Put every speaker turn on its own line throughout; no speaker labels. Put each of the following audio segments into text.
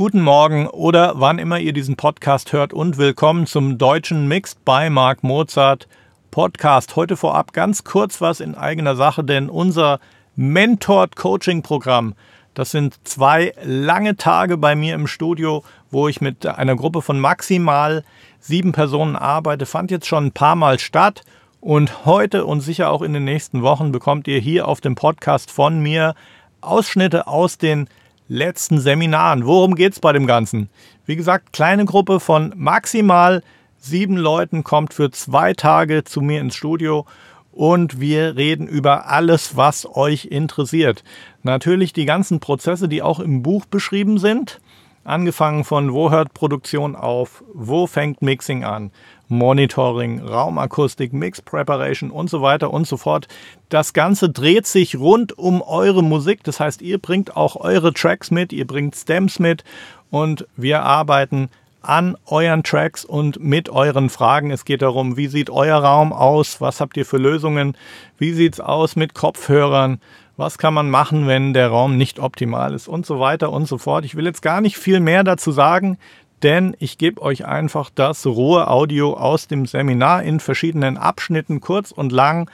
guten Morgen oder wann immer ihr diesen Podcast hört und willkommen zum deutschen Mixed by Mark Mozart Podcast. Heute vorab ganz kurz was in eigener Sache, denn unser Mentored Coaching Programm, das sind zwei lange Tage bei mir im Studio, wo ich mit einer Gruppe von maximal sieben Personen arbeite, fand jetzt schon ein paar Mal statt. Und heute und sicher auch in den nächsten Wochen bekommt ihr hier auf dem Podcast von mir Ausschnitte aus den letzten Seminaren. Worum geht es bei dem Ganzen? Wie gesagt, kleine Gruppe von maximal sieben Leuten kommt für zwei Tage zu mir ins Studio und wir reden über alles, was euch interessiert. Natürlich die ganzen Prozesse, die auch im Buch beschrieben sind. Angefangen von wo hört Produktion auf, wo fängt Mixing an, Monitoring, Raumakustik, Mix Preparation und so weiter und so fort. Das Ganze dreht sich rund um eure Musik. Das heißt, ihr bringt auch eure Tracks mit, ihr bringt Stems mit und wir arbeiten an euren Tracks und mit euren Fragen. Es geht darum, wie sieht euer Raum aus? Was habt ihr für Lösungen? Wie sieht es aus mit Kopfhörern? Was kann man machen, wenn der Raum nicht optimal ist? Und so weiter und so fort. Ich will jetzt gar nicht viel mehr dazu sagen denn ich gebe euch einfach das rohe Audio aus dem Seminar in verschiedenen Abschnitten, kurz und lang.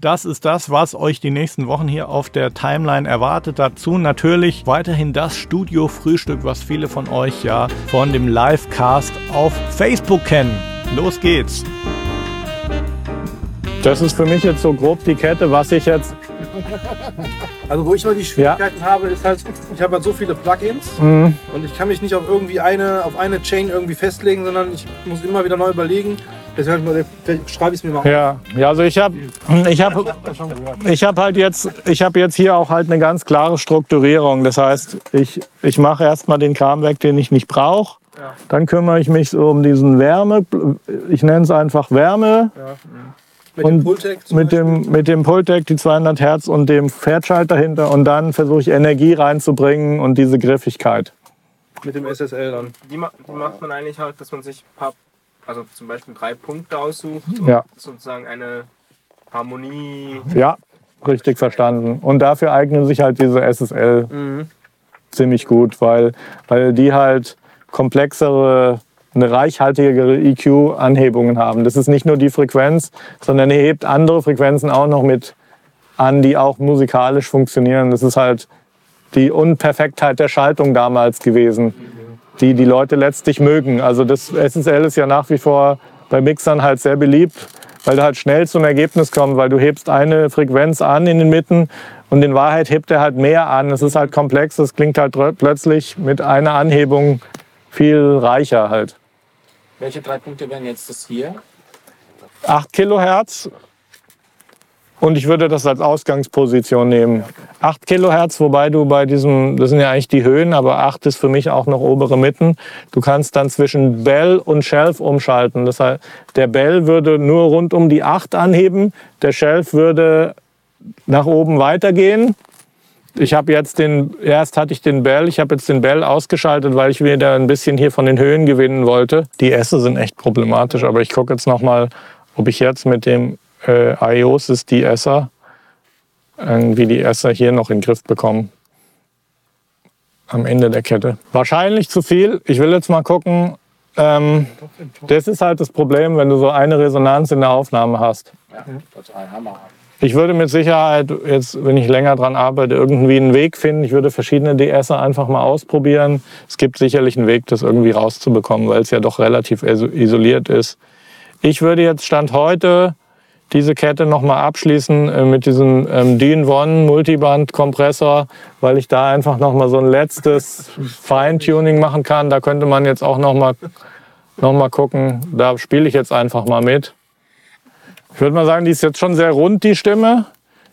Das ist das, was euch die nächsten Wochen hier auf der Timeline erwartet. Dazu natürlich weiterhin das Studio-Frühstück, was viele von euch ja von dem Livecast auf Facebook kennen. Los geht's!
Das ist für mich jetzt so grob die Kette, was ich jetzt
also wo ich immer die Schwierigkeiten habe, ist halt, ich habe halt so viele Plugins
mhm.
und ich kann mich nicht auf irgendwie eine, auf eine Chain irgendwie festlegen, sondern ich muss immer wieder neu überlegen. Deshalb schreibe ich es mir mal auf.
Ja, ja also ich habe ich hab, ich hab halt jetzt, ich habe jetzt hier auch halt eine ganz klare Strukturierung. Das heißt, ich, ich mache erstmal den Kram weg, den ich nicht brauche. Ja. Dann kümmere ich mich so um diesen Wärme, ich nenne es einfach Wärme. Ja. Mit und dem Pultec mit dem, mit dem Pultec, die 200 Hertz und dem Pferdschalter dahinter. Und dann versuche ich Energie reinzubringen und diese Griffigkeit.
Mit dem SSL dann.
Die, die macht man eigentlich halt, dass man sich paar, also zum Beispiel drei Punkte aussucht
und ja.
sozusagen eine Harmonie.
Ja, richtig verstanden. Und dafür eignen sich halt diese SSL mhm. ziemlich gut, weil, weil die halt komplexere eine reichhaltigere EQ-Anhebungen haben. Das ist nicht nur die Frequenz, sondern er hebt andere Frequenzen auch noch mit an, die auch musikalisch funktionieren. Das ist halt die Unperfektheit der Schaltung damals gewesen, die die Leute letztlich mögen. Also das SSL ist ja nach wie vor bei Mixern halt sehr beliebt, weil du halt schnell zum Ergebnis kommst, weil du hebst eine Frequenz an in den Mitten und in Wahrheit hebt er halt mehr an. Es ist halt komplex, es klingt halt plötzlich mit einer Anhebung viel reicher halt.
Welche drei Punkte wären jetzt das hier?
8 Kilohertz. Und ich würde das als Ausgangsposition nehmen. 8 Kilohertz, wobei du bei diesem, das sind ja eigentlich die Höhen, aber 8 ist für mich auch noch obere Mitten. Du kannst dann zwischen Bell und Shelf umschalten. Das heißt, der Bell würde nur rund um die 8 anheben, der Shelf würde nach oben weitergehen ich habe jetzt den, erst hatte ich den Bell, ich habe jetzt den Bell ausgeschaltet, weil ich wieder ein bisschen hier von den Höhen gewinnen wollte. Die Esse sind echt problematisch, aber ich gucke jetzt nochmal, ob ich jetzt mit dem äh, IOSIS die Esser, irgendwie die Esser hier noch in den Griff bekomme. Am Ende der Kette. Wahrscheinlich zu viel. Ich will jetzt mal gucken. Ähm, das ist halt das Problem, wenn du so eine Resonanz in der Aufnahme hast. Ja, total Hammer. Ich würde mit Sicherheit jetzt, wenn ich länger dran arbeite, irgendwie einen Weg finden. Ich würde verschiedene DSer einfach mal ausprobieren. Es gibt sicherlich einen Weg, das irgendwie rauszubekommen, weil es ja doch relativ isoliert ist. Ich würde jetzt Stand heute diese Kette nochmal abschließen äh, mit diesem ähm, Dean One Multiband Kompressor, weil ich da einfach nochmal so ein letztes Feintuning machen kann. Da könnte man jetzt auch nochmal noch mal gucken. Da spiele ich jetzt einfach mal mit. Ich würde mal sagen, die ist jetzt schon sehr rund, die Stimme.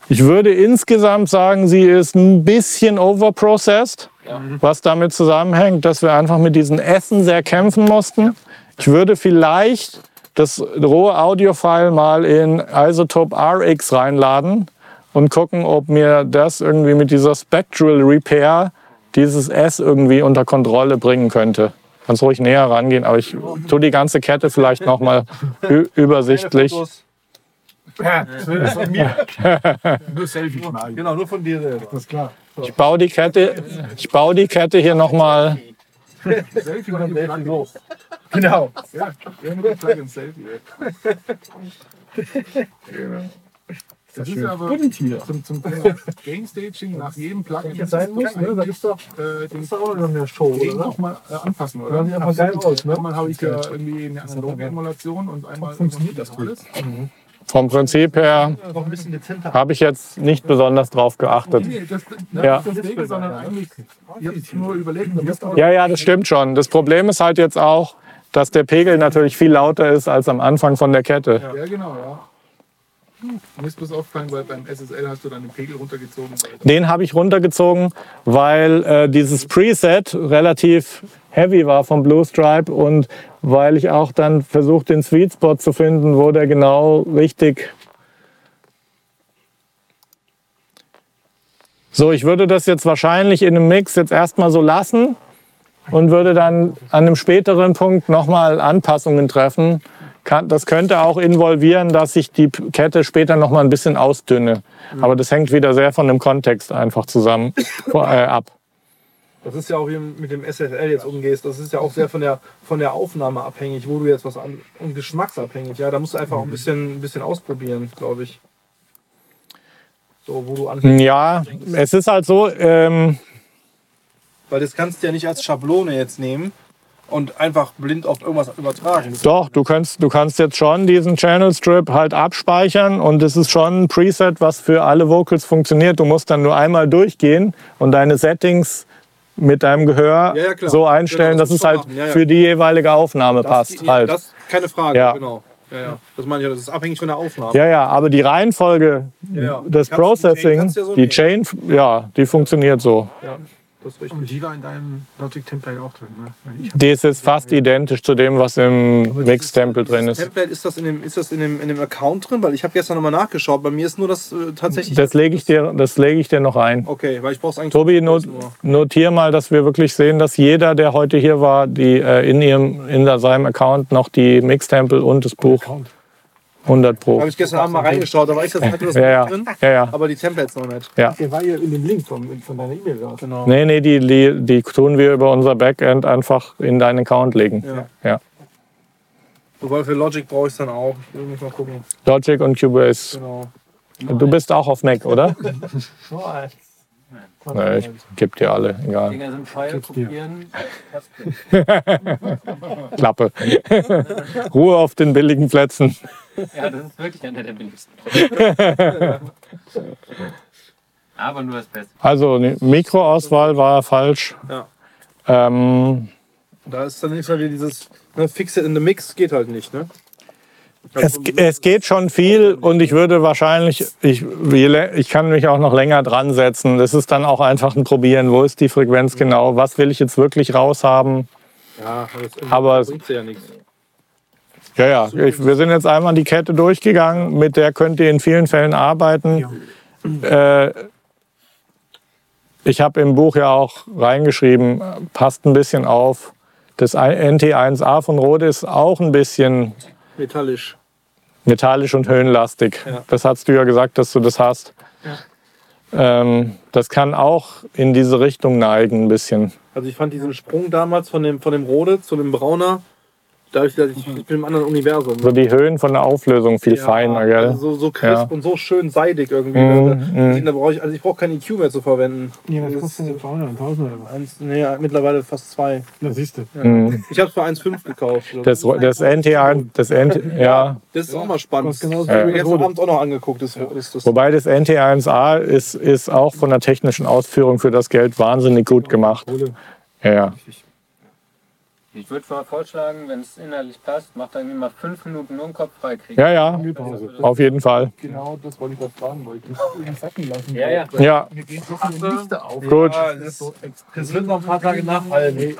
Ich würde insgesamt sagen, sie ist ein bisschen overprocessed, ja. was damit zusammenhängt, dass wir einfach mit diesen Essen sehr kämpfen mussten. Ich würde vielleicht das rohe Audiofile mal in Isotope RX reinladen und gucken, ob mir das irgendwie mit dieser Spectral Repair dieses S irgendwie unter Kontrolle bringen könnte. Kannst ruhig näher rangehen, aber ich tue die ganze Kette vielleicht nochmal übersichtlich. Ja, das von mir. nur Selfie schneiden. Genau, nur von dir. Das ist klar. Ich baue die Kette, ich baue die Kette hier nochmal
Selfie mit dem Plugin.
Genau.
Ja, Plugin Selfie. Genau. Das ist ja aber zum, zum Thema Game Staging nach jedem Plugin. Das
sein muss, ne? Da gibt's doch,
äh, den
das ist doch auch noch eine Show,
Game
oder?
noch mal äh, anpassen, oder?
Ja, sieht einfach geil aus, ne?
Einmal habe ich ja irgendwie eine analoge Emulation und einmal funktioniert das alles.
Vom Prinzip her habe ich jetzt nicht besonders drauf geachtet.
Ne,
Ja. Ja, ja, das stimmt schon. Das Problem ist halt jetzt auch, dass der Pegel natürlich viel lauter ist als am Anfang von der Kette.
Ja, genau, ja. Mir ist bloß aufgefallen, weil beim SSL hast du dann den Pegel runtergezogen.
Den habe ich runtergezogen, weil äh, dieses Preset relativ heavy war vom Blue Stripe und weil ich auch dann versucht, den Sweet Spot zu finden, wo der genau richtig. So, ich würde das jetzt wahrscheinlich in einem Mix jetzt erstmal so lassen und würde dann an einem späteren Punkt nochmal Anpassungen treffen. Kann, das könnte auch involvieren, dass ich die Kette später nochmal ein bisschen ausdünne. Aber das hängt wieder sehr von dem Kontext einfach zusammen äh, ab.
Das ist ja auch, wie du mit dem SSL jetzt umgehst, das ist ja auch sehr von der, von der Aufnahme abhängig, wo du jetzt was an und geschmacksabhängig. Ja, da musst du einfach auch ein bisschen, ein bisschen ausprobieren, glaube ich. So, wo du an.
Ja, es ist halt so, ähm,
Weil das kannst du ja nicht als Schablone jetzt nehmen und einfach blind auf irgendwas übertragen.
doch, du kannst, du kannst jetzt schon diesen Channel Strip halt abspeichern und es ist schon ein Preset, was für alle Vocals funktioniert. Du musst dann nur einmal durchgehen und deine Settings mit deinem Gehör
Ja, ja,
so einstellen,
Genau, das
dass es halt.
Ja,
für die jeweilige Aufnahme
Das-
passt.
ja,
halt.
Das keine Frage,
Ja.
genau. Ja, ja. Das meine ich, das ist abhängig von der Aufnahme.
Ja, ja, aber die Reihenfolge
Ja,
des
du- die Chain
Processing,
so
die. Chain, ja, die funktioniert so.
Ja, das ist richtig.
Und die war in deinem Logic Template auch drin. Ne?
Das ist fast identisch zu dem, was im Mix-Temple drin
Das
ist.
Template, ist das in dem, ist das in dem, in dem Account drin? Weil ich habe gestern nochmal nachgeschaut. Bei mir ist nur das äh, tatsächlich.
Das lege ich, dir- das lege ich dir noch ein.
Okay, weil ich brauche es eigentlich.
Tobi, not, notier mal, dass wir wirklich sehen, dass jeder, der heute hier war, die äh, in, ihrem, in seinem Account noch die Mix-Temple und das Buch 100 Pro.
Habe ich gestern Abend mal reingeschaut, da war ich das das
Ja, ja,
drin,
ja, ja.
aber die Templates noch nicht.
Der war ja in dem Link von, von deiner E-Mail da.
Genau.
Nee, nee, die, die, die tun wir über unser Backend einfach in deinen Account legen.
Ja.
Ja.
Wobei für Logic brauche ich es dann auch. Ich will mich mal gucken.
Logic und Cubase.
Genau.
Du bist auch auf Mac, oder? Nee, ich geb dir alle, egal.
Dinger sind File kopieren.
Klappe. Ruhe auf den billigen Plätzen.
Ja, das ist wirklich einer der billigsten. Aber nur das Beste.
Also, die Mikroauswahl war falsch.
Ja.
Ähm,
Da ist dann nicht wieder dieses ne, Fix it in the Mix geht halt nicht, ne?
Es, es geht schon viel und ich würde wahrscheinlich, ich, ich kann mich auch noch länger dran setzen. Das ist dann auch einfach ein Probieren. Wo ist die Frequenz genau? Was will ich jetzt wirklich raushaben?
Ja, aber
es-
bringt ja nichts.
Ja, ja, ich, wir sind jetzt einmal die Kette durchgegangen. Mit der könnt ihr in vielen Fällen arbeiten. Äh, ich habe im Buch ja auch reingeschrieben, passt ein bisschen auf. Das NT1A von Rode ist auch ein bisschen
Metallisch.
metallisch und höhenlastig.
Ja.
Das hast du ja gesagt, dass du das hast. Ähm, das kann auch in diese Richtung neigen ein bisschen.
Also ich fand diesen Sprung damals von dem, von dem Rode zu dem Brauner, dadurch, dass ich, ich bin im anderen Universum.
So die Höhen von der Auflösung viel
Ja,
feiner, gell?
Also so, so crisp
Ja.
und so schön seidig irgendwie.
Mhm,
da,
mhm.
da brauche ich, also ich brauche kein EQ mehr zu verwenden.
Ja, was
Das
kostet denn 200, 1000 oder was?
Eins, nee, mittlerweile fast zwei.
Na, siehst du.
Mhm.
Ich habe es für 1,5 gekauft.
Das, das NT1, das NT, ja,
Das ist auch mal spannend.
Genauso
das habe ich
das
gestern Abend auch noch angeguckt. Das, das, das,
Wobei das NT1A ist, ist auch von der technischen Ausführung für das Geld wahnsinnig gut gemacht. Ja, ja.
Ich würde mal vorschlagen, wenn es inhaltlich passt, macht dann immer fünf Minuten nur den Kopf freikriegen.
ja, ja, auf jeden Fall.
Genau, das wollte ich was fragen, weil ich das irgendwie sacken lassen
Ja, ja.
Ja,
Mir gehen so viele Lichter auf.
gut.
Ja, das, das wird noch ein paar Tage nachhallen.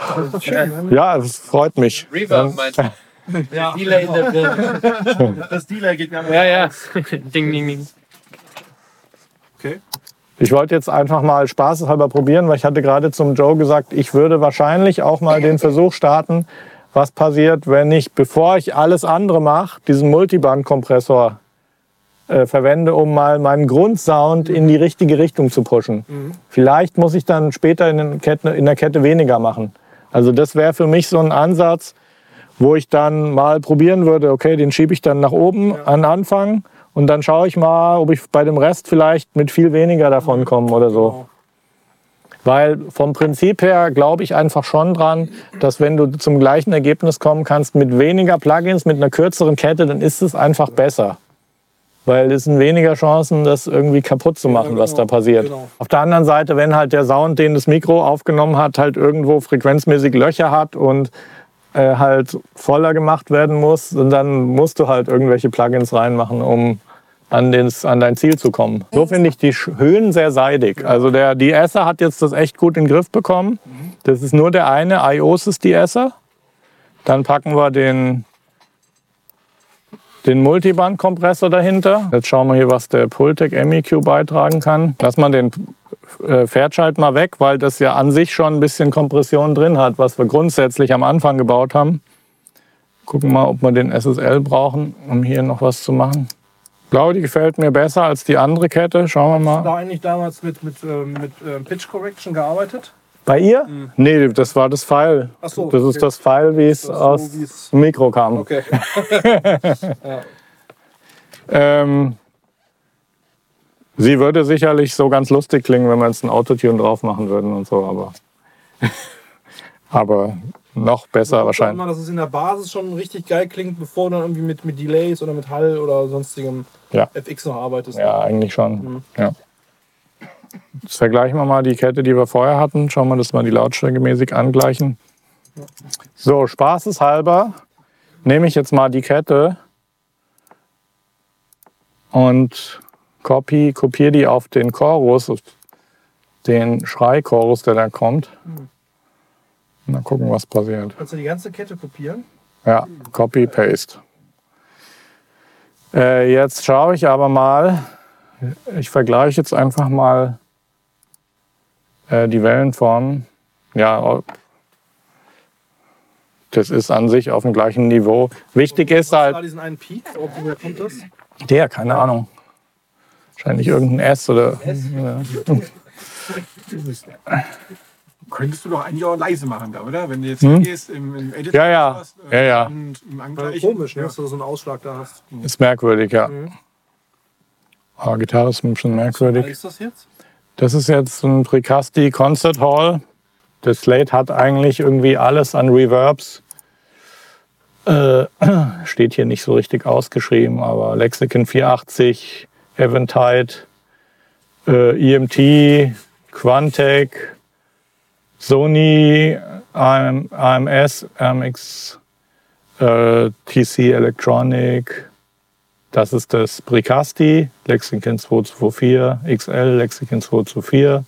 Ja, es freut mich.
Reverb meinst du?
Ja,
Delay in der Birne.
das Delay geht mir am
Ja, ja. ding, ding, ding.
Okay.
Ich wollte jetzt einfach mal spaßeshalber probieren, weil ich hatte gerade zum Joe gesagt, ich würde wahrscheinlich auch mal den Versuch starten, was passiert, wenn ich, bevor ich alles andere mache, diesen Multiband-Kompressor äh, verwende, um mal meinen Grundsound in die richtige Richtung zu pushen. Vielleicht muss ich dann später in, den Ketten, in der Kette weniger machen. Also das wäre für mich so ein Ansatz, wo ich dann mal probieren würde, okay, den schiebe ich dann nach oben an Anfang und dann schaue ich mal, ob ich bei dem Rest vielleicht mit viel weniger davon komme oder so.
Genau.
Weil vom Prinzip her glaube ich einfach schon dran, dass wenn du zum gleichen Ergebnis kommen kannst mit weniger Plugins, mit einer kürzeren Kette, dann ist es einfach besser. Weil es sind weniger Chancen, das irgendwie kaputt zu machen, was da
genau,
passiert.
genau.
Auf der anderen Seite, wenn halt der Sound, den das Mikro aufgenommen hat, halt irgendwo frequenzmäßig Löcher hat und äh, halt voller gemacht werden muss, und dann musst du halt irgendwelche Plugins reinmachen, um an, den, an dein Ziel zu kommen. So finde ich die Höhen sehr seidig. Also der De-Esser hat jetzt das echt gut in den Griff bekommen. Das ist nur der eine iOS De-Esser. Dann packen wir den, den Multiband-Kompressor dahinter. Jetzt schauen wir hier, was der Pultec MEQ beitragen kann. Lass mal den äh, Pferdschalt mal weg, weil das ja an sich schon ein bisschen Kompression drin hat, was wir grundsätzlich am Anfang gebaut haben. Gucken mal, ob wir den SSL brauchen, um hier noch was zu machen. Ich glaube, die gefällt mir besser als die andere Kette. Schauen wir mal.
Da eigentlich damals mit, mit, ähm, mit ähm, Pitch Correction gearbeitet?
Bei ihr? Nee, das war das Pfeil.
Ach so,
das ist
okay.
das Pfeil, wie es
ist so,
aus dem Mikro kam.
Okay.
Ähm, sie würde sicherlich so ganz lustig klingen, wenn wir jetzt ein Autotune drauf machen würden und so, aber, aber noch besser
Sag
wahrscheinlich.
mal, dass es in der Basis schon richtig geil klingt, bevor du dann irgendwie mit, mit Delays oder mit Hall oder sonstigem
Ja.
FX noch arbeitest.
Ja, eigentlich schon.
Mhm.
Ja. Jetzt vergleichen wir mal die Kette, die wir vorher hatten. Schauen wir, dass wir die Lautstärke mäßig angleichen. So, spaßeshalber nehme ich jetzt mal die Kette und copy, kopiere die auf den Chorus, den Schreichorus, der da kommt. Und dann gucken, was passiert.
Kannst du die ganze Kette kopieren?
Ja, Copy, Paste. Äh, jetzt schaue ich aber mal, ich vergleiche jetzt einfach mal äh, die Wellenformen. Ja, das ist an sich auf dem gleichen Niveau. Wichtig ist halt,
diesen einen Peak, oh, woher kommt das?
der, keine Ahnung. Wahrscheinlich irgendein S oder. Ja.
Könntest du doch eigentlich auch leise machen da, oder? Wenn du jetzt hingehst im, im Editor
Hm? Ja, ja.
was, äh,
Ja, ja.
und im Angleichen.
komisch, ne,
Ja.
dass du so einen Ausschlag da hast.
Ist merkwürdig, ja.
Mhm.
Ah, Gitarre ist ein bisschen
Was
merkwürdig.
ist das jetzt?
Das ist jetzt ein Precasti Concert Hall. Das Slate hat eigentlich irgendwie alles an Reverbs. Äh, steht hier nicht so richtig ausgeschrieben, aber Lexicon 480, Eventide, äh, EMT, Quantec, Sony, AM, AMS, AMX, äh, TC Electronic, das ist das Precasti, Lexicon 224 XL, Lexicon 224,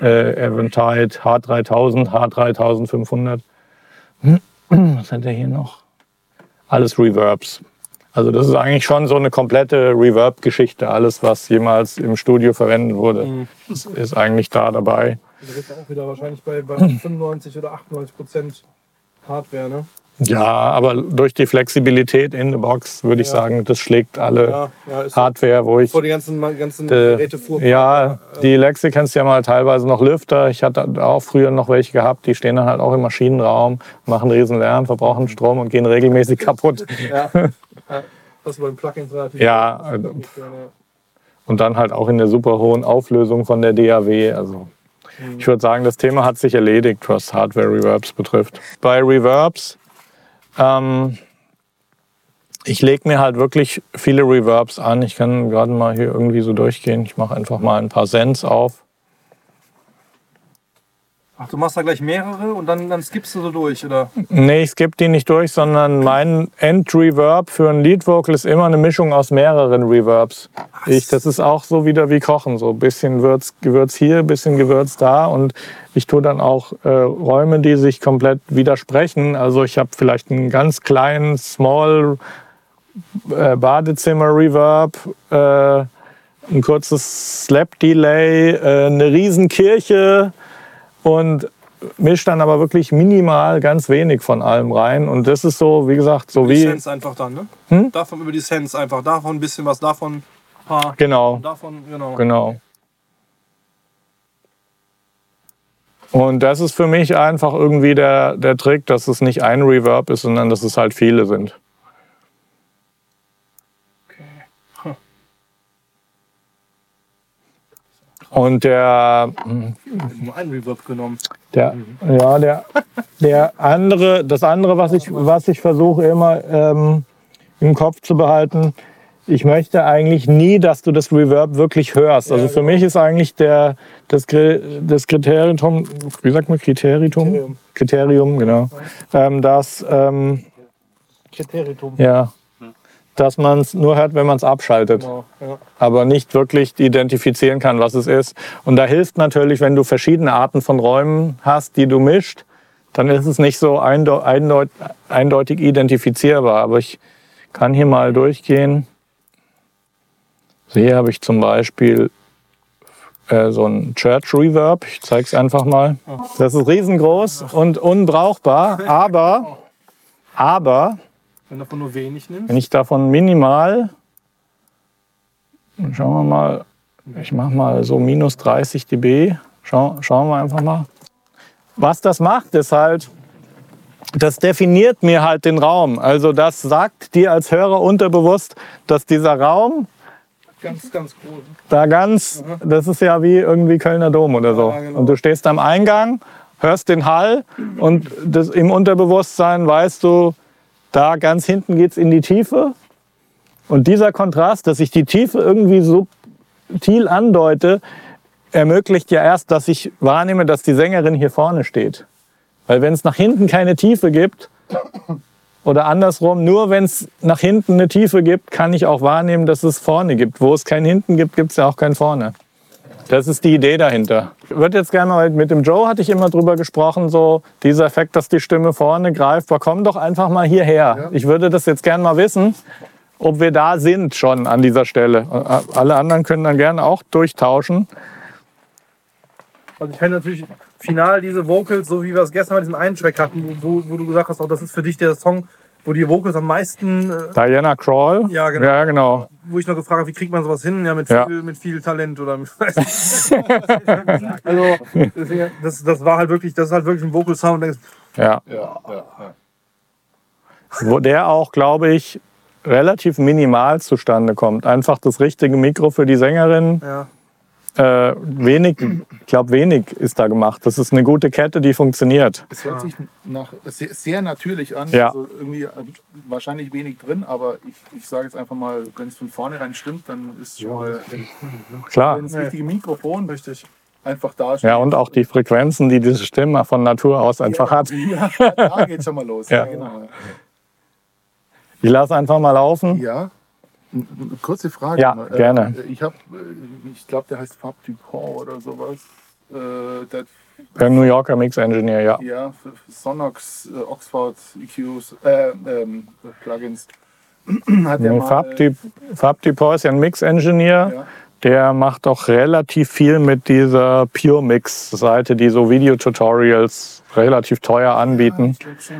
äh, Eventide H3000, H3500. Was hat er hier noch? Alles Reverbs. Also das ist eigentlich schon so eine komplette Reverb-Geschichte. Alles, was jemals im Studio verwendet wurde, ist, ist eigentlich da dabei.
Du bist auch wieder wahrscheinlich bei, bei 95 oder 98 Prozent Hardware, ne?
Ja, aber durch die Flexibilität in der Box würde ich
Ja.
sagen, das schlägt alle
Ja, ja,
Hardware, wo ich
vor die ganzen, ganzen
Äh,
Geräte fuhr.
ja, die Lexicons die haben halt teilweise noch Lüfter. Ich hatte auch früher noch welche gehabt, die stehen dann halt auch im Maschinenraum, machen riesen Lärm, verbrauchen Strom und gehen regelmäßig kaputt.
Ja. ja. Das ist bei den Plugins relativ
Ja, also- Und dann halt auch in der super hohen Auflösung von der DAW. Also ich würde sagen, das Thema hat sich erledigt, was Hardware Reverbs betrifft. Bei Reverbs, ähm, ich lege mir halt wirklich viele Reverbs an. Ich kann gerade mal hier irgendwie so durchgehen. Ich mache einfach mal ein paar Sends auf.
Ach, du machst da gleich mehrere und dann, dann skippst du so durch, oder?
Nee, ich skippe die nicht durch, sondern mein End-Reverb für ein Lead-Vocal ist immer eine Mischung aus mehreren Reverbs. Ich, das ist auch so wieder wie Kochen. So ein bisschen Würz, Gewürz hier, ein bisschen Gewürz da. Und ich tue dann auch äh, Räume, die sich komplett widersprechen. Also ich habe vielleicht einen ganz kleinen, small äh, Badezimmer-Reverb, äh, ein kurzes Slap-Delay, äh, eine Riesenkirche und mischt dann aber wirklich minimal ganz wenig von allem rein. Und das ist so, wie gesagt, so
Die
wie.
Sense einfach dann, ne?
Hm?
Davon über die Sense einfach. Davon ein bisschen was, davon ein paar.
Genau,
Davon, genau.
genau. Und das ist für mich einfach irgendwie der, der Trick, dass es nicht ein Reverb ist, sondern dass es halt viele sind. Und der,
Nur ein Reverb genommen.
der, ja, der, der andere, das andere, was ich, was ich versuche immer ähm, im Kopf zu behalten, ich möchte eigentlich nie, dass du das Reverb wirklich hörst. Also für mich ist eigentlich der, das, das Kriterium, wie sagt man Kriterium?
Kriterium.
Genau. Ähm, dass, ähm,
Kriterium.
ja, dass man es nur hört, wenn man es abschaltet
Genau. Ja.
aber nicht wirklich identifizieren kann, was es ist. Und da hilft natürlich, wenn du verschiedene Arten von Räumen hast, die du mischt, dann ist es nicht so eindeu eindeut eindeutig identifizierbar. Aber ich kann hier mal durchgehen. Hier habe ich zum Beispiel äh, so ein Church Reverb. Ich zeige es einfach mal. Das ist riesengroß und unbrauchbar, aber, aber
Wenn du davon nur wenig nimmst.
wenn ich davon minimal, schauen wir mal, ich mache mal so minus 30 dB, Schau, schauen wir einfach mal. Was das macht, ist halt, das definiert mir halt den Raum. Also das sagt dir als Hörer unterbewusst, dass dieser Raum
Ganz, ganz groß.
da ganz, das ist ja wie irgendwie Kölner Dom oder so.
Ja, genau.
Und du stehst am Eingang, hörst den Hall und das, im Unterbewusstsein weißt du, da ganz hinten geht's in die Tiefe. Und dieser Kontrast, dass ich die Tiefe irgendwie subtil andeute, ermöglicht ja erst, dass ich wahrnehme, dass die Sängerin hier vorne steht. Weil wenn es nach hinten keine Tiefe gibt, oder andersrum, nur wenn es nach hinten eine Tiefe gibt, kann ich auch wahrnehmen, dass es vorne gibt. Wo es kein Hinten gibt, gibt es ja auch kein Vorne. Das ist die Idee dahinter. Ich würde jetzt gerne mal, mit dem Joe hatte ich immer drüber gesprochen, so dieser Effekt, dass die Stimme vorne greift. Aber komm doch einfach mal hierher. Ich würde das jetzt gerne mal wissen, ob wir da sind schon an dieser Stelle. Alle anderen können dann gerne auch durchtauschen.
Also ich kenne natürlich final diese Vocals, so wie wir es gestern bei diesem einen Track hatten, wo, wo du gesagt hast, auch das ist für dich der Song, wo die Vocals am meisten, äh,
Diana Crawl.
Ja, genau.
Ja, genau.
wo ich noch gefragt habe, wie kriegt man sowas hin? Ja, mit,
Ja.
Viel, mit viel Talent oder mit, Also deswegen, das, das war halt wirklich, das ist halt wirklich ein Vocal Sound. Denkst,
Ja.
Ja, ja, ja.
Wo der auch, glaube ich, relativ minimal zustande kommt. Einfach das richtige Mikro für die Sängerin.
ja.
Äh, wenig, ich glaube, wenig ist da gemacht. Das ist eine gute Kette, die funktioniert.
Es hört sich nach, sehr, sehr natürlich an.
Ja.
Also irgendwie äh, wahrscheinlich wenig drin, aber ich, ich sage jetzt einfach mal, wenn es von vornherein stimmt, dann ist schon mal,
Klar.
das richtige Mikrofon
Richtig.
einfach da steht.
Ja, und auch die Frequenzen, die diese Stimme von Natur aus einfach hat.
Ja, da geht schon mal los.
Ja.
Ja, genau.
Ich lasse einfach mal laufen.
Ja. Kurze Frage.
Ja,
mal.
gerne.
Äh, Ich habe, ich glaube, der heißt Fab Dupont oder sowas. Äh, der,
Der New Yorker Mix Engineer, ja.
ja, für für Sonox, äh, Oxford EQs, äh, ähm, Plugins. Hat
Nee,
mal,
Fab, Di- Fab Dupont ist ja ein Mix Engineer.
Ja.
Der macht auch relativ viel mit dieser Pure Mix Seite, die so Videotutorials relativ teuer anbieten.
Glaub schon,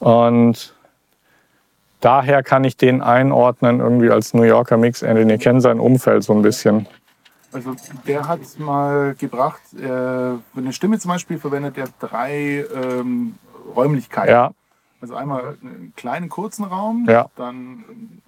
ja.
Und daher kann ich den einordnen irgendwie als New Yorker Mix Engineer. Ich kenne sein Umfeld so ein bisschen.
Also der hat mal gebracht, äh, für eine Stimme zum Beispiel verwendet er drei ähm, Räumlichkeiten.
Ja,
Also einmal einen kleinen kurzen Raum,
Ja.
dann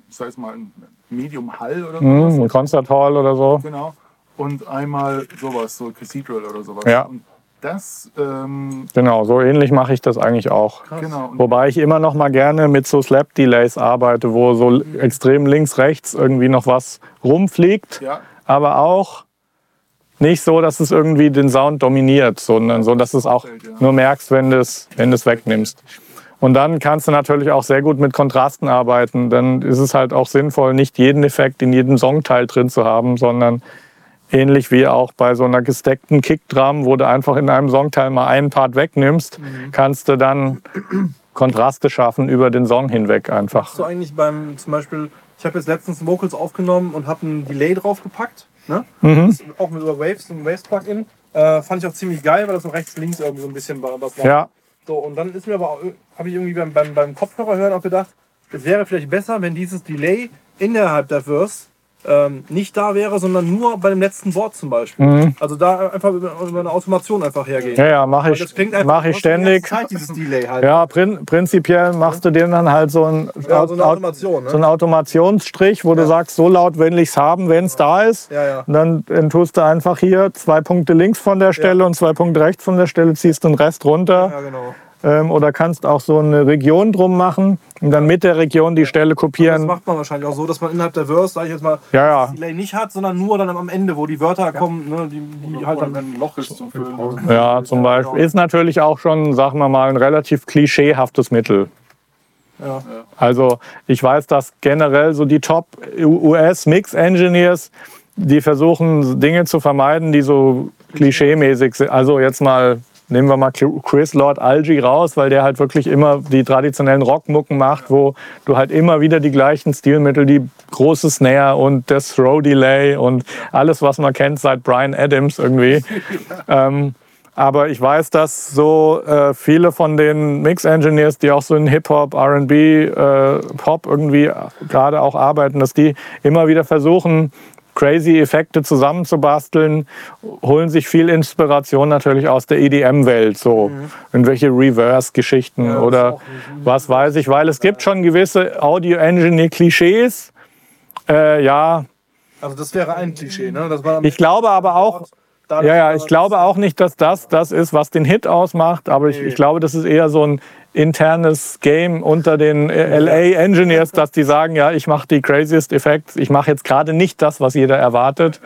sei es mal ein Medium Hall oder
hm,
sowas.
ein Concert Hall oder so.
Genau. Und einmal sowas, so Cathedral oder sowas.
Ja.
Und das, ähm,
Genau, so ähnlich mache ich das eigentlich auch.
genau.
Wobei ich immer noch mal gerne mit so Slap Delays arbeite, wo so extrem links, rechts irgendwie noch was rumfliegt,
ja,
aber auch nicht so, dass es irgendwie den Sound dominiert, sondern so, dass du es auch nur merkst, wenn du es wenn du es wegnimmst. Und dann kannst du natürlich auch sehr gut mit Kontrasten arbeiten. Dann ist es halt auch sinnvoll, nicht jeden Effekt in jedem Songteil drin zu haben, sondern ähnlich wie auch bei so einer gesteckten Kickdrum, wo du einfach in einem Songteil mal einen Part wegnimmst, kannst du dann Kontraste schaffen über den Song hinweg einfach.
So eigentlich beim, zum Beispiel, ich habe jetzt letztens Vocals aufgenommen und habe ein Delay draufgepackt. Ne?
Mhm.
Auch mit über Waves, ein Waves-Plugin. Äh, fand ich auch ziemlich geil, weil das so rechts, links irgendwie so ein bisschen war- was war.
Ja,
So, und dann ist mir aber, habe ich irgendwie beim, beim, beim Kopfhörer hören auch gedacht, es wäre vielleicht besser, wenn dieses Delay innerhalb der Verse ähm, nicht da wäre, sondern nur bei dem letzten Wort zum Beispiel. Also da einfach über, eine Automation einfach hergehen.
Mhm. Ja, ja, mache ich,
das klingt einfach-
mach ich ständig.
Zeit dieses Delay halt.
Ja, prin prinzipiell machst du dem dann halt so ein,
Ja, so eine
Au-
Automation, ne?
so einen Automationsstrich, wo du sagst, so laut will ich es haben, wenn es da ist.
Ja, ja.
Und dann, dann tust du einfach hier zwei Punkte links von der Stelle und zwei Punkte rechts von der Stelle, ziehst den Rest runter.
Ja, genau.
Ähm, oder kannst auch so eine Region drum machen und dann mit der Region die Stelle
Das
kopieren.
macht man wahrscheinlich auch so, dass man innerhalb der Verse, sag ich jetzt mal,
Ja, ja.
das Delay nicht hat, sondern nur dann am Ende, wo die Wörter kommen, ne, die, die halt dann
ein Loch ist zum Füllen.
Ja, zum Beispiel. Ist natürlich auch schon, sagen wir mal, ein relativ klischeehaftes Mittel.
Ja.
Also ich weiß, dass generell so die Top US-Mix-Engineers, die versuchen Dinge zu vermeiden, die so klischeemäßig sind. Also jetzt mal, nehmen wir mal Chris Lord Algie raus, weil der halt wirklich immer die traditionellen Rockmucken macht, wo du halt immer wieder die gleichen Stilmittel, die große Snare und das Throw Delay und alles, was man kennt seit Brian Adams irgendwie. ähm, aber ich weiß, dass so äh, viele von den Mix-Engineers, die auch so in Hip-Hop, RB, äh, Pop irgendwie gerade auch arbeiten, dass die immer wieder versuchen, crazy Effekte zusammenzubasteln, holen sich viel Inspiration natürlich aus der EDM-Welt, so irgendwelche Reverse-Geschichten oder was weiß ich, weil es gibt schon gewisse Audio-Engineer-Klischees. Äh, ja,
Also das wäre ein Klischee, ne?
Ich glaube aber auch,
Da-
ja, ja, ich glaube auch nicht, dass das das ist, was den Hit ausmacht, aber ich, ich glaube, das ist eher so ein internes Game unter den äh, LA Engineers, dass die sagen, ja, ich mache die craziest Effects, ich mache jetzt gerade nicht das, was jeder erwartet.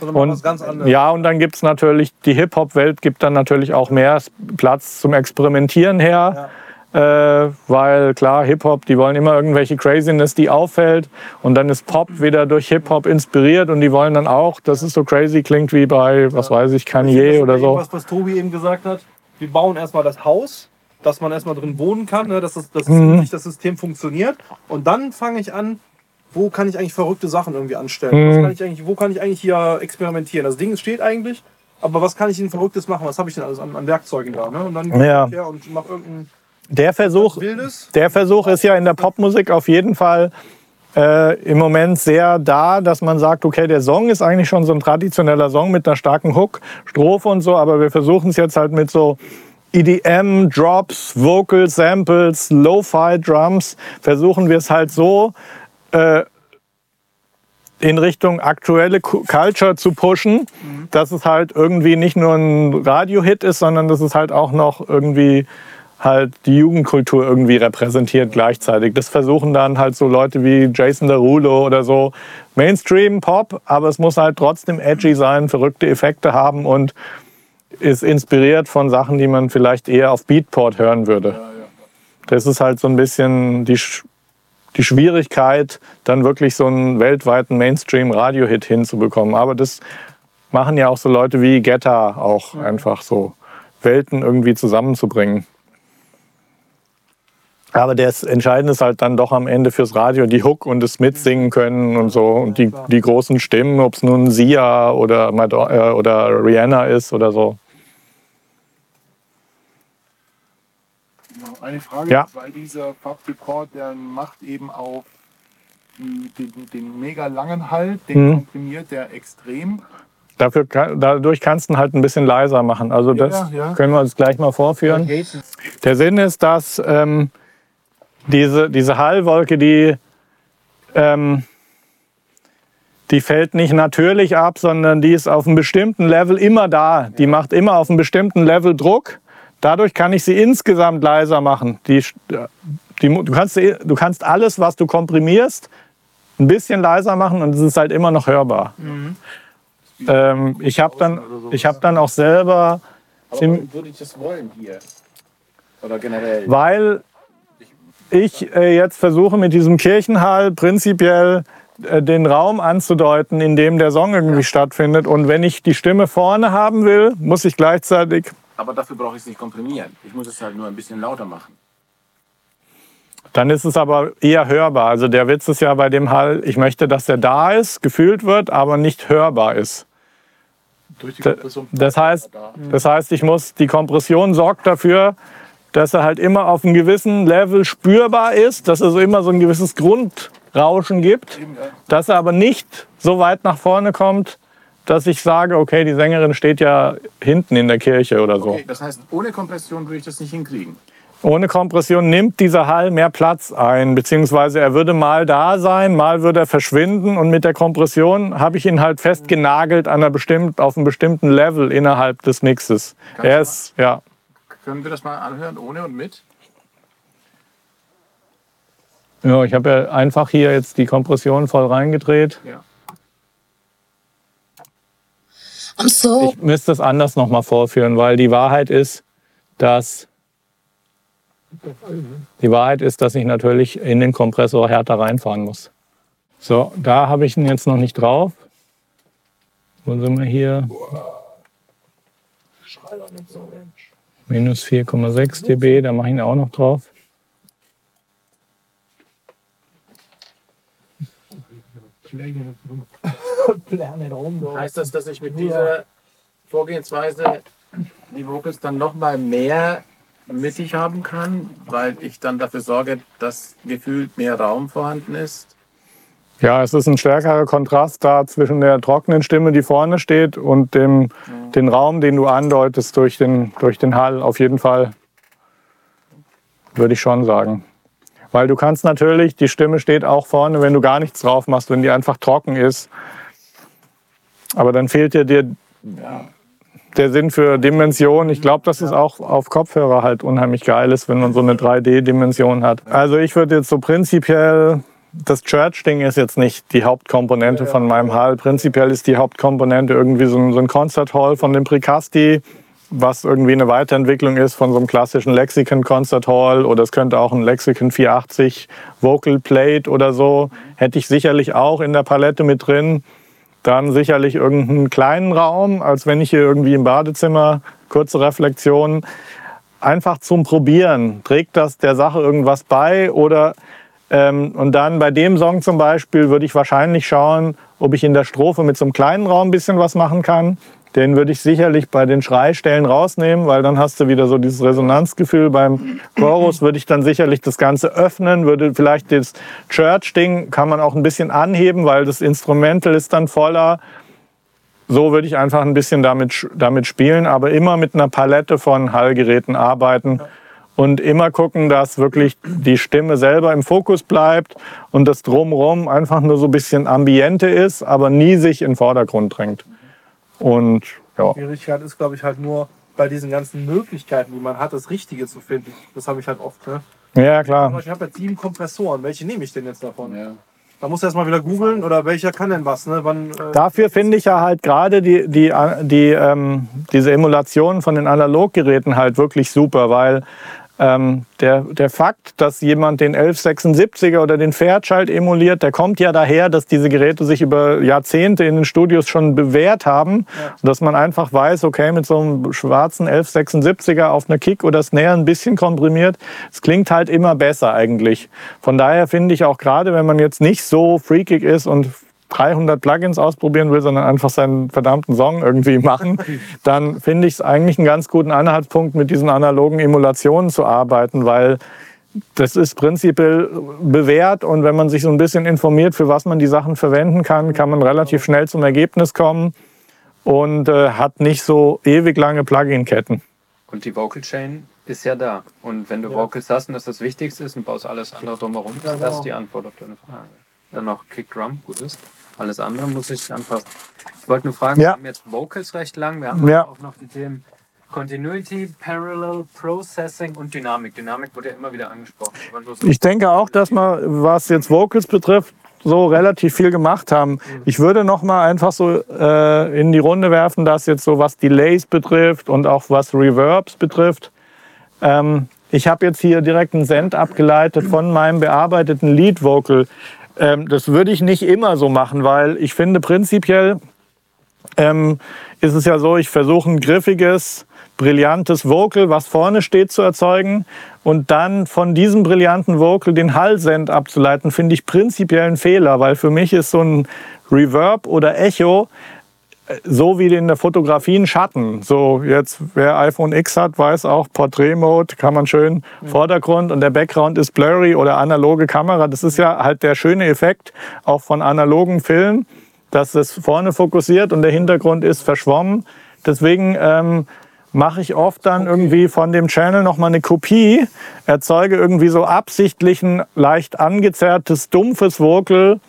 was
Und
ganz anderes.
ja, und dann gibt es natürlich, die Hip-Hop-Welt gibt dann natürlich auch mehr Platz zum Experimentieren her. Äh, weil klar, Hip-Hop, die wollen immer irgendwelche Craziness, die auffällt. Und dann ist Pop wieder durch Hip-Hop inspiriert und die wollen dann auch, dass es so crazy klingt wie bei, was weiß ich, Kanye oder so.
Was, was Tobi eben gesagt hat, wir bauen erstmal das Haus, dass man erstmal drin wohnen kann, ne, dass, das, dass
Mhm.
das System funktioniert. Und dann fange ich an, wo kann ich eigentlich verrückte Sachen irgendwie anstellen?
Mhm.
Kann wo kann ich eigentlich hier experimentieren? Das Ding steht eigentlich, aber was kann ich denn Verrücktes machen? Was habe ich denn alles an, an Werkzeugen da? Ne? Und dann gehe
Ja.
ich her und mache irgendein
Der Versuch, der Versuch ist ja in der Popmusik auf jeden Fall äh, im Moment sehr da, dass man sagt, okay, der Song ist eigentlich schon so ein traditioneller Song mit einer starken Hook, Strophe und so, aber wir versuchen es jetzt halt mit so EDM, Drops, Vocal Samples, Lo-Fi Drums, versuchen wir es halt so äh, in Richtung aktuelle Culture zu pushen, dass es halt irgendwie nicht nur ein Radio-Hit ist, sondern dass es halt auch noch irgendwie halt die Jugendkultur irgendwie repräsentiert gleichzeitig. Das versuchen dann halt so Leute wie Jason Derulo oder so. Mainstream Pop, aber es muss halt trotzdem edgy sein, verrückte Effekte haben und ist inspiriert von Sachen, die man vielleicht eher auf Beatport hören würde. Das ist halt so ein bisschen die, die Schwierigkeit, dann wirklich so einen weltweiten Mainstream-Radio-Hit hinzubekommen. Aber das machen ja auch so Leute wie Guetta auch einfach so, Welten irgendwie zusammenzubringen. Aber das Entscheidende ist halt dann doch am Ende fürs Radio die Hook und das Mitsingen können und so. Und die, die großen Stimmen, ob es nun Sia oder, Mado äh, oder Rihanna ist oder so.
Genau, Eine Frage,
Ja.
weil dieser Fab Report, der macht eben auf den, den, mega langen Halt, den
Mhm.
komprimiert der extrem.
Dafür, dadurch kannst du ihn halt ein bisschen leiser machen. Also das
Ja, ja.
können wir uns gleich mal vorführen. Der Sinn ist, dass ähm, diese, diese Hallwolke, die, ähm, die fällt nicht natürlich ab, sondern die ist auf einem bestimmten Level immer da. Die macht immer auf einem bestimmten Level Druck. Dadurch kann ich sie insgesamt leiser machen. Die, die, du, kannst, du kannst alles, was du komprimierst, ein bisschen leiser machen und es ist halt immer noch hörbar. Ähm, ich habe dann, ich hab dann auch selber, ziem-
würde ich das wollen hier? Oder generell?
weil ich äh, jetzt versuche mit diesem Kirchenhall prinzipiell äh, den Raum anzudeuten, in dem der Song irgendwie stattfindet. Und wenn ich die Stimme vorne haben will, muss ich gleichzeitig
Aber dafür brauche ich es nicht komprimieren. Ich muss es halt nur ein bisschen lauter machen.
Dann ist es aber eher hörbar. Also der Witz ist ja bei dem Hall, ich möchte, dass der da ist, gefühlt wird, aber nicht hörbar ist.
Durch die Kompression.
Das heißt, das heißt, ich muss, die Kompression sorgt dafür, dass er halt immer auf einem gewissen Level spürbar ist, dass also immer so ein gewisses Grund, Rauschen gibt, dass er aber nicht so weit nach vorne kommt, dass ich sage, okay, die Sängerin steht ja hinten in der Kirche oder so.
Okay, das heißt, ohne Kompression würde ich das nicht hinkriegen.
Ohne Kompression nimmt dieser Hall mehr Platz ein, beziehungsweise er würde mal da sein, mal würde er verschwinden und mit der Kompression habe ich ihn halt festgenagelt an einer bestimmt, auf einem bestimmten Level innerhalb des Mixes.
Ganz
Er ist, ja,
Können wir das mal anhören, ohne und mit?
ja, ich habe ja einfach hier jetzt die Kompression voll reingedreht.
Ja.
So
Ich müsste es anders nochmal vorführen, weil die Wahrheit ist, dass die Wahrheit ist, dass ich natürlich in den Kompressor härter reinfahren muss. So, da habe ich ihn jetzt noch nicht drauf. Wo sind wir hier? Minus 4,6 dB, da mache ich ihn auch noch drauf.
Heißt das, dass ich mit dieser Vorgehensweise die Vocals dann noch mal mehr mittig haben kann, weil ich dann dafür sorge, dass gefühlt mehr Raum vorhanden ist?
Ja, es ist ein stärkerer Kontrast da zwischen der trockenen Stimme, die vorne steht, und dem den Raum, den du andeutest durch den, durch den Hall. Auf jeden Fall würde ich schon sagen. Weil du kannst natürlich, die Stimme steht auch vorne, wenn du gar nichts drauf machst, wenn die einfach trocken ist. Aber dann fehlt dir, dir der Sinn für Dimension. Ich glaube, dass es auch auf Kopfhörer halt unheimlich geil ist, wenn man so eine 3D-Dimension hat. Also ich würde jetzt so prinzipiell, das Church-Ding ist jetzt nicht die Hauptkomponente von meinem Hall. Prinzipiell ist die Hauptkomponente irgendwie so ein, so ein Concert Hall von dem Precasti, was irgendwie eine Weiterentwicklung ist von so einem klassischen Lexicon Concert Hall oder es könnte auch ein Lexicon 480 Vocal Plate oder so. Hätte ich sicherlich auch in der Palette mit drin. Dann sicherlich irgendeinen kleinen Raum, als wenn ich hier irgendwie im Badezimmer kurze Reflexion einfach zum Probieren. Trägt das der Sache irgendwas bei oder und dann bei dem Song zum Beispiel würde ich wahrscheinlich schauen, ob ich in der Strophe mit so einem kleinen Raum ein bisschen was machen kann. Den würde ich sicherlich bei den Schreistellen rausnehmen, weil dann hast du wieder so dieses Resonanzgefühl. Beim Chorus würde ich dann sicherlich das Ganze öffnen, würde vielleicht das Church-Ding kann man auch ein bisschen anheben, weil das Instrumental ist dann voller. So würde ich einfach ein bisschen damit, damit spielen, aber immer mit einer Palette von Hallgeräten arbeiten und immer gucken, dass wirklich die Stimme selber im Fokus bleibt und das Drumherum einfach nur so ein bisschen Ambiente ist, aber nie sich in den Vordergrund drängt. Und ja,
Die Schwierigkeit ist, glaube ich, halt nur bei diesen ganzen Möglichkeiten, die man hat, das Richtige zu finden. Das habe ich halt oft. Ne?
ja klar.
Ich habe jetzt sieben Kompressoren. Welche nehme ich denn jetzt davon? Da muss erst mal wieder googeln oder welcher kann denn was? Ne? Wann, äh,
Dafür finde ich ja halt gerade die, die, die, ähm, diese Emulation von den Analoggeräten halt wirklich super, weil ähm, der, der Fakt, dass jemand den 1176er oder den Fairchild emuliert, der kommt ja daher, dass diese Geräte sich über Jahrzehnte in den Studios schon bewährt haben. Dass man einfach weiß, okay, mit so einem schwarzen 1176er auf einer Kick oder Snare ein bisschen komprimiert, es klingt halt immer besser eigentlich. Von daher finde ich auch gerade, wenn man jetzt nicht so freakig ist und 300 Plugins ausprobieren will, sondern einfach seinen verdammten Song irgendwie machen, dann finde ich es eigentlich einen ganz guten Anhaltspunkt, mit diesen analogen Emulationen zu arbeiten, weil das ist prinzipiell bewährt und wenn man sich so ein bisschen informiert, für was man die Sachen verwenden kann, kann man relativ schnell zum Ergebnis kommen und äh, hat nicht so ewig lange Plugin-Ketten.
Und die Vocal Chain ist ja da. Und wenn du Vocals hast und das das Wichtigste ist und baust alles andere drumherum, ist das die Antwort auf deine Frage. Dann noch Kick Drum, gut ist. Alles andere muss ich anpassen. Ich wollte nur fragen,
Ja.
wir haben jetzt Vocals recht lang, wir haben
Ja.
auch noch die Themen Continuity, Parallel, Processing und Dynamik. Dynamik wurde ja immer wieder angesprochen.
Ich denke auch, dass wir, was jetzt Vocals betrifft, so relativ viel gemacht haben. Ich würde noch mal einfach so äh, in die Runde werfen, dass jetzt so was Delays betrifft und auch was Reverbs betrifft. Ähm, ich habe jetzt hier direkt einen Send abgeleitet von meinem bearbeiteten Lead Vocal. Ähm, das würde ich nicht immer so machen, weil ich finde prinzipiell ähm, ist es ja so, ich versuche ein griffiges, brillantes Vocal, was vorne steht, zu erzeugen und dann von diesem brillanten Vocal den Hallsend abzuleiten, finde ich prinzipiell einen Fehler, weil für mich ist so ein Reverb oder Echo so wie in der Fotografie ein Schatten. So jetzt, wer iPhone X hat, weiß auch, Portrait-Mode kann man schön Vordergrund und der Background ist blurry oder analoge Kamera. Das ist ja halt der schöne Effekt auch von analogen Filmen, dass es vorne fokussiert und der Hintergrund ist verschwommen. Deswegen ähm, mache ich oft dann irgendwie von dem Channel nochmal eine Kopie, erzeuge irgendwie so absichtlich ein leicht angezerrtes, dumpfes Vocal,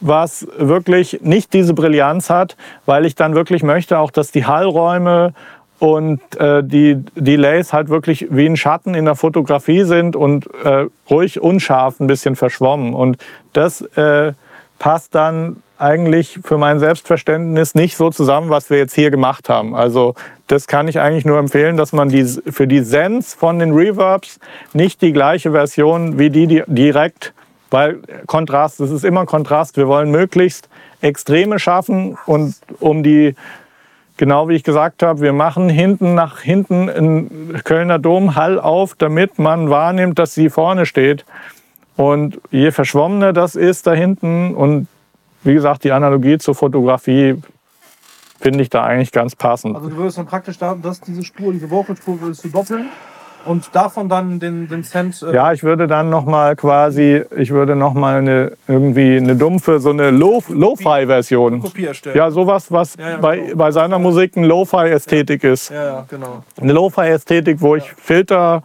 was wirklich nicht diese Brillanz hat, weil ich dann wirklich möchte auch, dass die Hallräume und äh, die Delays halt wirklich wie ein Schatten in der Fotografie sind und äh, ruhig unscharf, ein bisschen verschwommen. Und das äh, passt dann eigentlich für mein Selbstverständnis nicht so zusammen, was wir jetzt hier gemacht haben. Also das kann ich eigentlich nur empfehlen, dass man die, für die Sens von den Reverbs nicht die gleiche Version wie die, die direkt, weil Kontrast, das ist immer Kontrast. Wir wollen möglichst Extreme schaffen und um die Genau wie ich gesagt habe, wir machen hinten nach hinten in Kölner Dom Hall auf, damit man wahrnimmt, dass sie vorne steht. Und je verschwommener das ist da hinten und wie gesagt, die Analogie zur Fotografie finde ich da eigentlich ganz passend.
Also du würdest dann praktisch da, dass diese Spur, diese Vocalspur würdest du doppeln und davon dann den, den Cent. Äh,
Ja, ich würde dann noch mal quasi, ich würde noch mal eine irgendwie eine dumpfe, so eine Lo- Lo-Fi-Version.
Kopie erstellen.
Ja, sowas, was
Ja, ja,
bei,
genau.
bei seiner Musik eine Lo-Fi-Ästhetik ist.
ja, ja, genau.
Eine Lo-Fi-Ästhetik, wo ich Filter,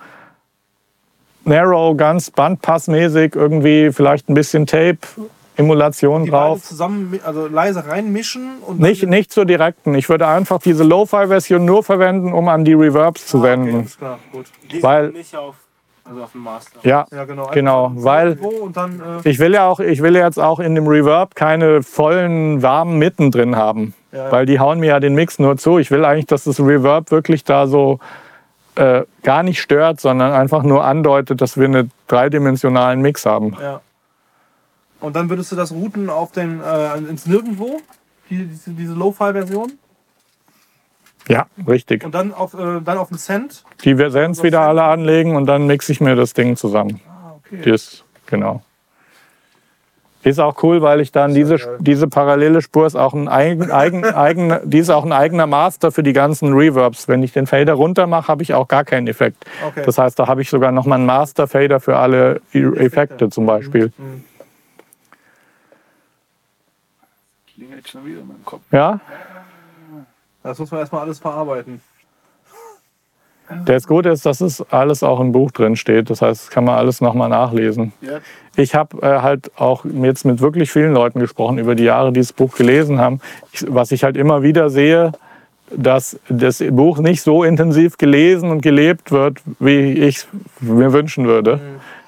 Narrow, ganz bandpassmäßig irgendwie vielleicht ein bisschen Tape, Emulation
Die
drauf.
zusammen, also leise reinmischen und
Nicht, nicht zur direkten. Ich würde einfach diese Lo-Fi-Version nur verwenden, um an die Reverbs zu
Ah, okay,
senden.
alles klar, gut.
Die
Weil-
nicht auf, also auf dem Master.
Ja,
Ja, genau.
Genau, weil-
dann äh,
ich will ja auch, ich will jetzt auch in dem Reverb keine vollen, warmen Mitten drin haben.
Ja, ja.
Weil die hauen mir ja den Mix nur zu. Ich will eigentlich, dass das Reverb wirklich da so äh, gar nicht stört, sondern einfach nur andeutet, dass wir einen dreidimensionalen Mix haben.
ja. Und dann würdest du das routen auf den äh, ins Nirgendwo, die, diese, diese Lo-Fi-Version,
Ja, richtig.
und dann auf äh, dann auf den Cent.
Die Versens wieder alle anlegen und dann mixe ich mir das Ding zusammen.
Ah, okay.
Das, genau. Ist auch cool, weil ich dann diese, diese parallele Spur ist auch ein eigen, eigen, eigen, die ist auch ein eigener Master für die ganzen Reverbs. Wenn ich den Fader runter mache, habe ich auch gar keinen Effekt.
Okay.
Das heißt, da habe ich sogar noch mal einen Master Fader für alle E- Effekte zum Beispiel.
Klingelt schon wieder in meinem Kopf.
Ja,
Das muss man erstmal alles verarbeiten.
das Gute ist, dass es alles auch im Buch drin steht. Das heißt, das kann man alles noch mal nachlesen.
Ja,
Ich habe äh, halt auch jetzt mit wirklich vielen Leuten gesprochen über die Jahre, die das Buch gelesen haben. Ich, was ich halt immer wieder sehe, dass das Buch nicht so intensiv gelesen und gelebt wird, wie ich es mir wünschen würde.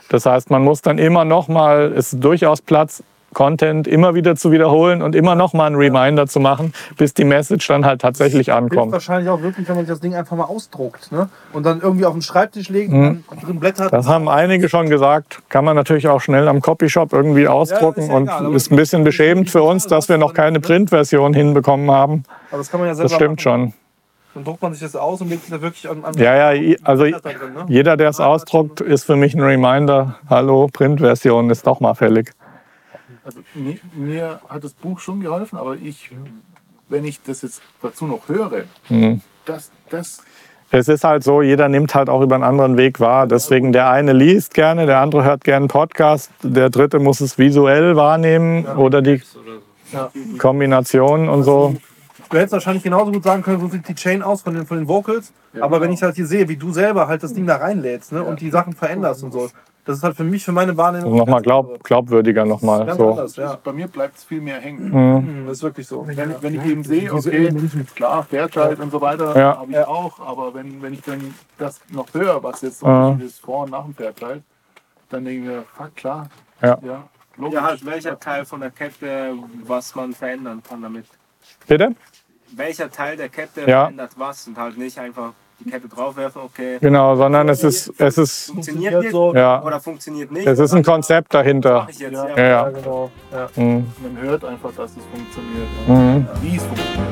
Das heißt, man muss dann immer noch mal, es ist durchaus Platz, Content immer wieder zu wiederholen und immer noch mal einen Reminder zu machen, bis die Message dann halt tatsächlich
Hilft
ankommt.
wahrscheinlich auch wirklich, wenn man sich das Ding einfach mal ausdruckt ne? und dann irgendwie auf den Schreibtisch legt und dann drin blättert.
Das haben einige schon gesagt. Kann man natürlich auch schnell am Copyshop irgendwie ausdrucken.
ja
und
egal, aber
ist ein bisschen beschämend für uns, dass wir noch keine Printversion hinbekommen haben.
Aber das kann man ja selber
Das stimmt
machen.
schon.
Dann druckt man sich das aus und legt sich da wirklich an. an
Ja, ja, also
drin, ne?
jeder, der es ausdruckt, ist für mich ein Reminder. Hallo, Printversion ist doch mal fällig.
Also mir, mir hat das Buch schon geholfen, aber ich, wenn ich das jetzt dazu noch höre,
Mhm.
das, das,
Es ist halt so, jeder nimmt halt auch über einen anderen Weg wahr. Deswegen der eine liest gerne, der andere hört gerne einen Podcast, der dritte muss es visuell wahrnehmen oder die Kombination und so.
Du hättest wahrscheinlich genauso gut sagen können, so sieht die Chain aus von den, von den Vocals. aber wenn ich halt hier sehe, wie du selber halt das Ding da reinlädst ne, und die Sachen veränderst und so, das ist halt für mich, für meine Wahrnehmung.
Nochmal
ganz
glaub, glaubwürdiger nochmal.
Ganz
So.
anders, ja.
bei mir bleibt es viel mehr hängen.
Mhm, Das ist wirklich so.
Wenn, wenn ich eben sehe, okay, klar, Fairchild und so weiter
Ja.
habe ich auch, aber wenn, wenn ich dann das noch höre, was jetzt so
Ja.
ist vor und nach dem Fairchild, dann denke ich mir, fuck, klar,
Ja.
ja logisch.
Ja, halt welcher Teil von der Kette, was man verändern kann damit.
Bitte?
Welcher Teil der Kette
Ja.
verändert was und halt nicht einfach die Kette draufwerfen, okay.
Genau, sondern es ist, es ist,
Funktioniert jetzt
so.
ja,
oder funktioniert nicht.
es ist ein Konzept dahinter.
Jetzt,
Ja.
ja.
Ja,
Ja,
ja.
genau. Ja.
Mhm.
Man hört einfach, dass es funktioniert.
Mhm.
Wie es funktioniert.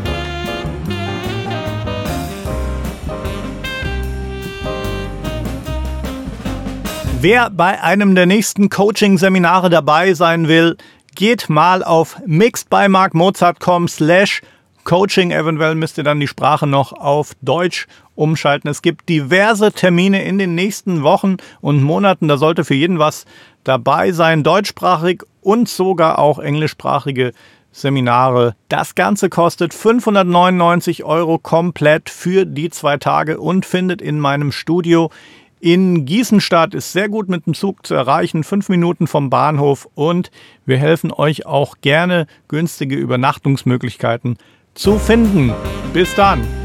Wer bei einem der nächsten Coaching-Seminare dabei sein will, geht mal auf mixedbymarkmozart.com slash
Coaching. Eventuell müsst ihr dann die Sprache noch auf Deutsch umschalten. Es gibt diverse Termine in den nächsten Wochen und Monaten. Da sollte für jeden was dabei sein. Deutschsprachig und sogar auch englischsprachige Seminare. Das Ganze kostet 599 Euro komplett für die zwei Tage und findet in meinem Studio in Gießen statt. Ist sehr gut mit dem Zug zu erreichen, fünf Minuten vom Bahnhof und wir helfen euch auch gerne günstige Übernachtungsmöglichkeiten zu finden. Bis dann!